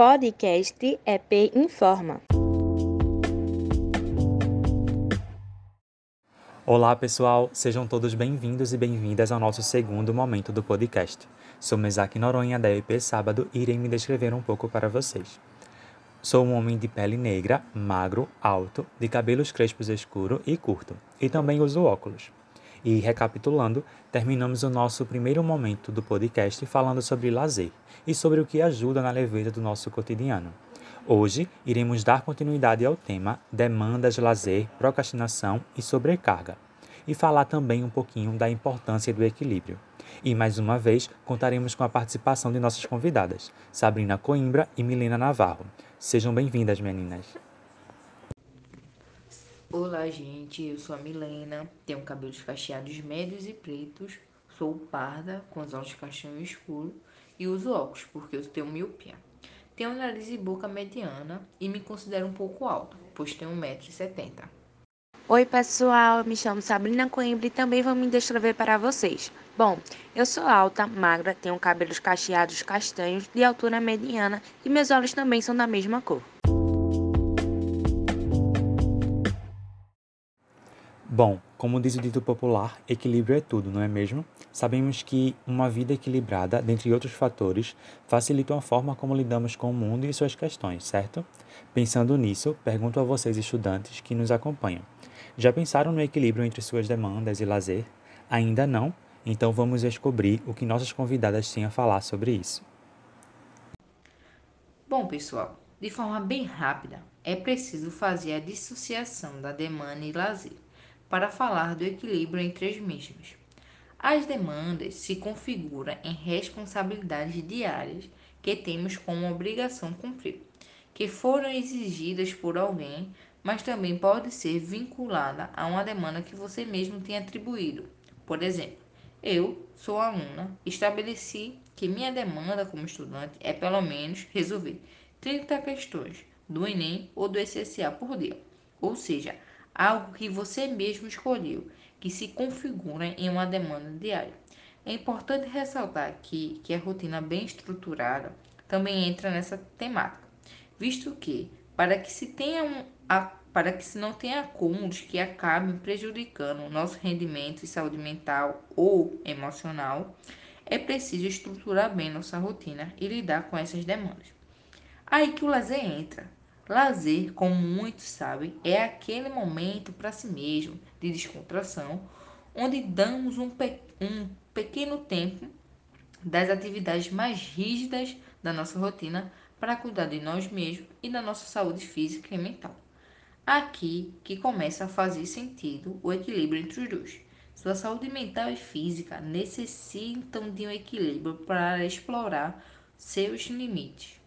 podcast EP Informa. Olá, pessoal, sejam todos bem-vindos e bem-vindas ao nosso segundo momento do podcast. Sou Mesaque Noronha da EP Sábado e irei me descrever um pouco para vocês. Sou um homem de pele negra, magro, alto, de cabelos crespos escuro e curto, e também uso óculos. E recapitulando, terminamos o nosso primeiro momento do podcast falando sobre lazer e sobre o que ajuda na leveza do nosso cotidiano. Hoje iremos dar continuidade ao tema demandas, lazer, procrastinação e sobrecarga, e falar também um pouquinho da importância do equilíbrio. E mais uma vez contaremos com a participação de nossas convidadas, Sabrina Coimbra e Milena Navarro. Sejam bem-vindas, meninas. Olá, gente. Eu sou a Milena, tenho cabelos cacheados médios e pretos, sou parda, com os olhos castanhos escuros e uso óculos porque eu tenho miopia. Tenho nariz e boca mediana e me considero um pouco alta, pois tenho 1,70m. Oi, pessoal. Me chamo Sabrina Coimbra e também vou me descrever para vocês. Bom, eu sou alta, magra, tenho cabelos cacheados castanhos, de altura mediana e meus olhos também são da mesma cor. Bom, como diz o dito popular, equilíbrio é tudo, não é mesmo? Sabemos que uma vida equilibrada, dentre outros fatores, facilita a forma como lidamos com o mundo e suas questões, certo? Pensando nisso, pergunto a vocês, estudantes que nos acompanham: já pensaram no equilíbrio entre suas demandas e lazer? Ainda não? Então vamos descobrir o que nossas convidadas têm a falar sobre isso. Bom, pessoal, de forma bem rápida, é preciso fazer a dissociação da demanda e lazer para falar do equilíbrio entre as mesmas. As demandas se configuram em responsabilidades diárias que temos como obrigação cumprir, que foram exigidas por alguém, mas também pode ser vinculada a uma demanda que você mesmo tem atribuído. Por exemplo, eu sou aluna, estabeleci que minha demanda como estudante é pelo menos resolver 30 questões do Enem ou do SSA por dia. Ou seja, algo que você mesmo escolheu, que se configura em uma demanda diária. É importante ressaltar aqui que a rotina bem estruturada também entra nessa temática, visto que para que se tenha um, a, para que se não tenha acúmulos que acabem prejudicando o nosso rendimento e saúde mental ou emocional, é preciso estruturar bem nossa rotina e lidar com essas demandas. Aí que o lazer entra, Lazer, como muitos sabem, é aquele momento para si mesmo de descontração, onde damos um, pe um pequeno tempo das atividades mais rígidas da nossa rotina para cuidar de nós mesmos e da nossa saúde física e mental. Aqui que começa a fazer sentido o equilíbrio entre os dois. Sua saúde mental e física necessitam de um equilíbrio para explorar seus limites.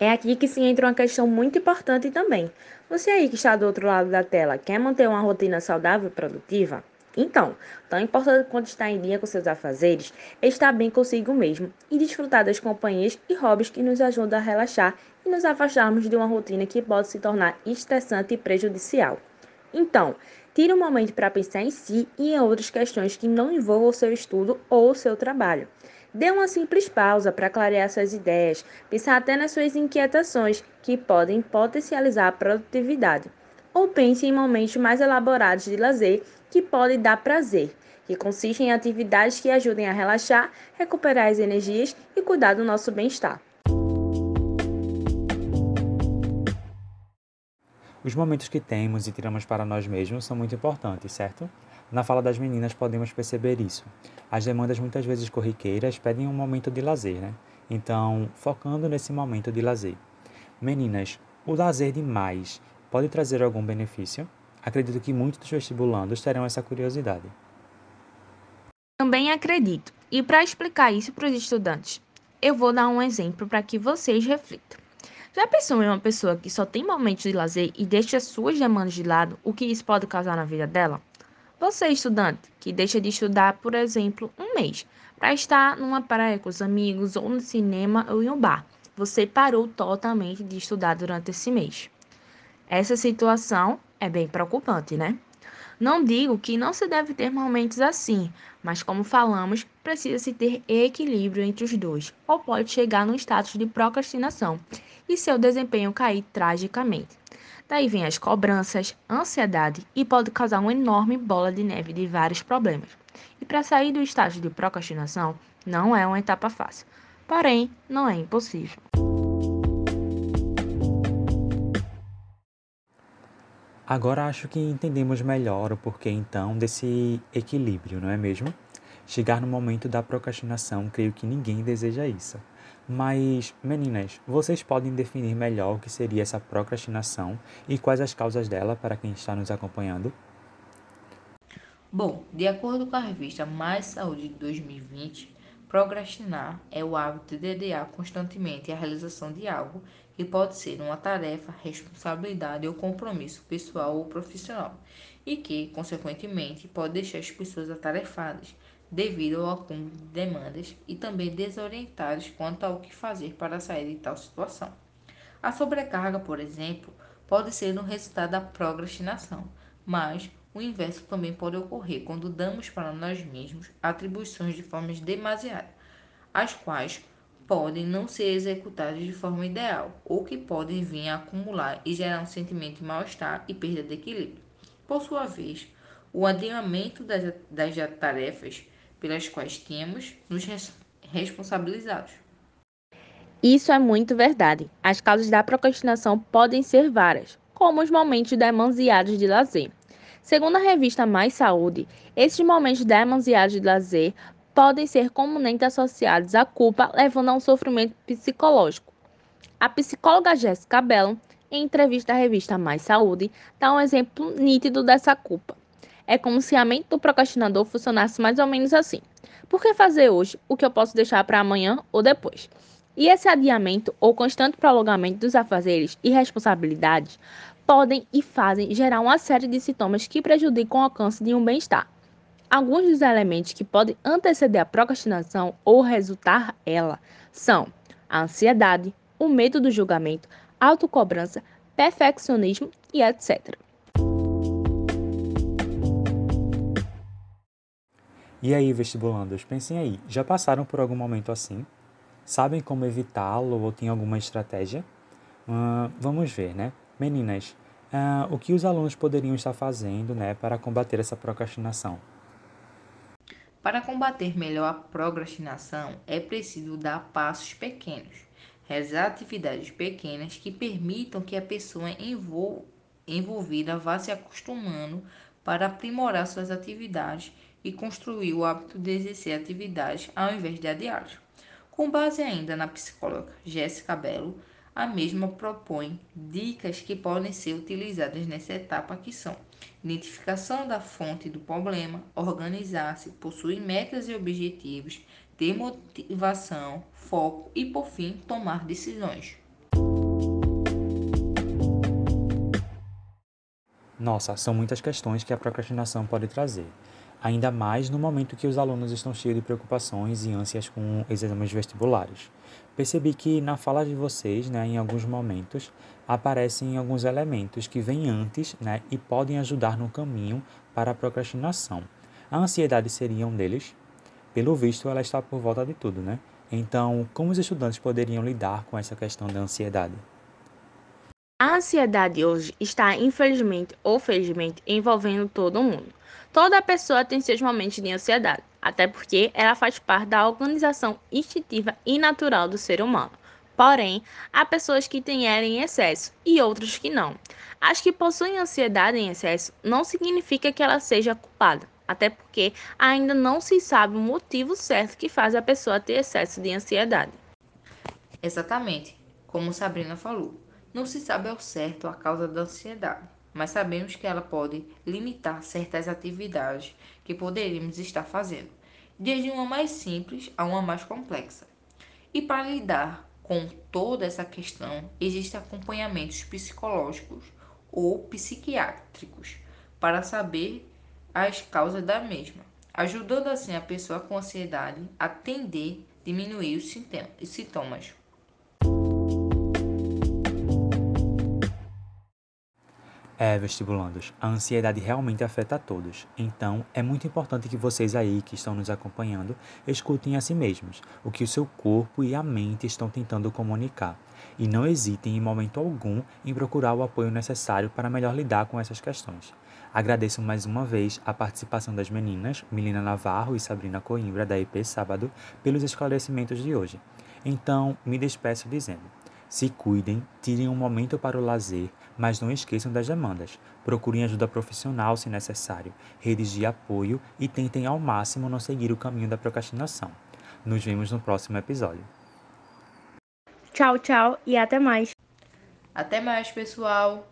É aqui que se entra uma questão muito importante também. Você aí que está do outro lado da tela, quer manter uma rotina saudável e produtiva? Então, tão importante quanto estar em dia com seus afazeres é estar bem consigo mesmo e desfrutar das companhias e hobbies que nos ajudam a relaxar e nos afastarmos de uma rotina que pode se tornar estressante e prejudicial. Então, tire um momento para pensar em si e em outras questões que não envolvam o seu estudo ou o seu trabalho. Dê uma simples pausa para clarear suas ideias, pensar até nas suas inquietações, que podem potencializar a produtividade. Ou pense em momentos mais elaborados de lazer que podem dar prazer, que consistem em atividades que ajudem a relaxar, recuperar as energias e cuidar do nosso bem-estar. Os momentos que temos e tiramos para nós mesmos são muito importantes, certo? Na fala das meninas podemos perceber isso. As demandas muitas vezes corriqueiras pedem um momento de lazer, né? Então, focando nesse momento de lazer. Meninas, o lazer demais pode trazer algum benefício? Acredito que muitos dos vestibulandos terão essa curiosidade. Também acredito. E para explicar isso para os estudantes, eu vou dar um exemplo para que vocês reflitam. Já pensou em uma pessoa que só tem momentos de lazer e deixa suas demandas de lado, o que isso pode causar na vida dela? Você, estudante, que deixa de estudar, por exemplo, um mês, para estar numa praia com os amigos, ou no cinema ou em um bar, você parou totalmente de estudar durante esse mês. Essa situação é bem preocupante, né? Não digo que não se deve ter momentos assim, mas como falamos, precisa-se ter equilíbrio entre os dois, ou pode chegar num status de procrastinação e seu desempenho cair tragicamente. Daí vem as cobranças, ansiedade e pode causar uma enorme bola de neve de vários problemas. E para sair do estágio de procrastinação, não é uma etapa fácil, porém, não é impossível. Agora acho que entendemos melhor o porquê então desse equilíbrio, não é mesmo? Chegar no momento da procrastinação, creio que ninguém deseja isso. Mas, meninas, vocês podem definir melhor o que seria essa procrastinação e quais as causas dela para quem está nos acompanhando? Bom, de acordo com a revista Mais Saúde de 2020, procrastinar é o hábito de adiar constantemente a realização de algo que pode ser uma tarefa, responsabilidade ou compromisso pessoal ou profissional, e que, consequentemente, pode deixar as pessoas atarefadas devido ao acúmulo de demandas e também desorientadas quanto ao que fazer para sair de tal situação. A sobrecarga, por exemplo, pode ser um resultado da procrastinação, mas o inverso também pode ocorrer quando damos para nós mesmos atribuições de formas demasiadas, as quais podem não ser executadas de forma ideal ou que podem vir a acumular e gerar um sentimento de mal-estar e perda de equilíbrio. Por sua vez, o adiamento das, das tarefas pelas quais temos nos res responsabilizados. Isso é muito verdade. As causas da procrastinação podem ser várias, como os momentos demasiados de lazer. Segundo a revista Mais Saúde, esses momentos demasiados de lazer podem ser comumente associados à culpa, levando a um sofrimento psicológico. A psicóloga Jéssica Bellon, em entrevista à revista Mais Saúde, dá um exemplo nítido dessa culpa. É como se a mente do procrastinador funcionasse mais ou menos assim. Por que fazer hoje o que eu posso deixar para amanhã ou depois? E esse adiamento ou constante prolongamento dos afazeres e responsabilidades podem e fazem gerar uma série de sintomas que prejudicam o alcance de um bem-estar. Alguns dos elementos que podem anteceder a procrastinação ou resultar ela são a ansiedade, o medo do julgamento, autocobrança, perfeccionismo e etc. E aí, vestibulandos, pensem aí, já passaram por algum momento assim? Sabem como evitá-lo ou têm alguma estratégia? Uh, vamos ver, né? Meninas, uh, o que os alunos poderiam estar fazendo né, para combater essa procrastinação? Para combater melhor a procrastinação, é preciso dar passos pequenos, realizar atividades pequenas que permitam que a pessoa envol envolvida vá se acostumando para aprimorar suas atividades e construir o hábito de exercer atividades ao invés de adiá-las. Com base ainda na psicóloga Jéssica Belo, a mesma propõe dicas que podem ser utilizadas nessa etapa que são identificação da fonte do problema, organizar-se, possuir metas e objetivos, ter motivação, foco e, por fim, tomar decisões. Nossa, são muitas questões que a procrastinação pode trazer ainda mais no momento que os alunos estão cheios de preocupações e ânsias com exames vestibulares. Percebi que na fala de vocês, né, em alguns momentos, aparecem alguns elementos que vêm antes né, e podem ajudar no caminho para a procrastinação. A ansiedade seria um deles. Pelo visto, ela está por volta de tudo, né? Então, como os estudantes poderiam lidar com essa questão da ansiedade? A ansiedade hoje está, infelizmente ou felizmente, envolvendo todo mundo. Toda pessoa tem seus momentos de ansiedade, até porque ela faz parte da organização instintiva e natural do ser humano. Porém, há pessoas que têm ela em excesso e outras que não. As que possuem ansiedade em excesso não significa que ela seja culpada, até porque ainda não se sabe o motivo certo que faz a pessoa ter excesso de ansiedade. Exatamente, como Sabrina falou, não se sabe ao certo a causa da ansiedade mas sabemos que ela pode limitar certas atividades que poderíamos estar fazendo, desde uma mais simples a uma mais complexa. E para lidar com toda essa questão, existem acompanhamentos psicológicos ou psiquiátricos para saber as causas da mesma, ajudando assim a pessoa com ansiedade a tender diminuir os sintomas. É, vestibulandos, a ansiedade realmente afeta a todos. Então, é muito importante que vocês aí que estão nos acompanhando escutem a si mesmos o que o seu corpo e a mente estão tentando comunicar. E não hesitem em momento algum em procurar o apoio necessário para melhor lidar com essas questões. Agradeço mais uma vez a participação das meninas Milena Navarro e Sabrina Coimbra, da IP Sábado, pelos esclarecimentos de hoje. Então, me despeço dizendo: se cuidem, tirem um momento para o lazer mas não esqueçam das demandas. Procurem ajuda profissional se necessário, redes de apoio e tentem ao máximo não seguir o caminho da procrastinação. Nos vemos no próximo episódio. Tchau, tchau e até mais. Até mais, pessoal!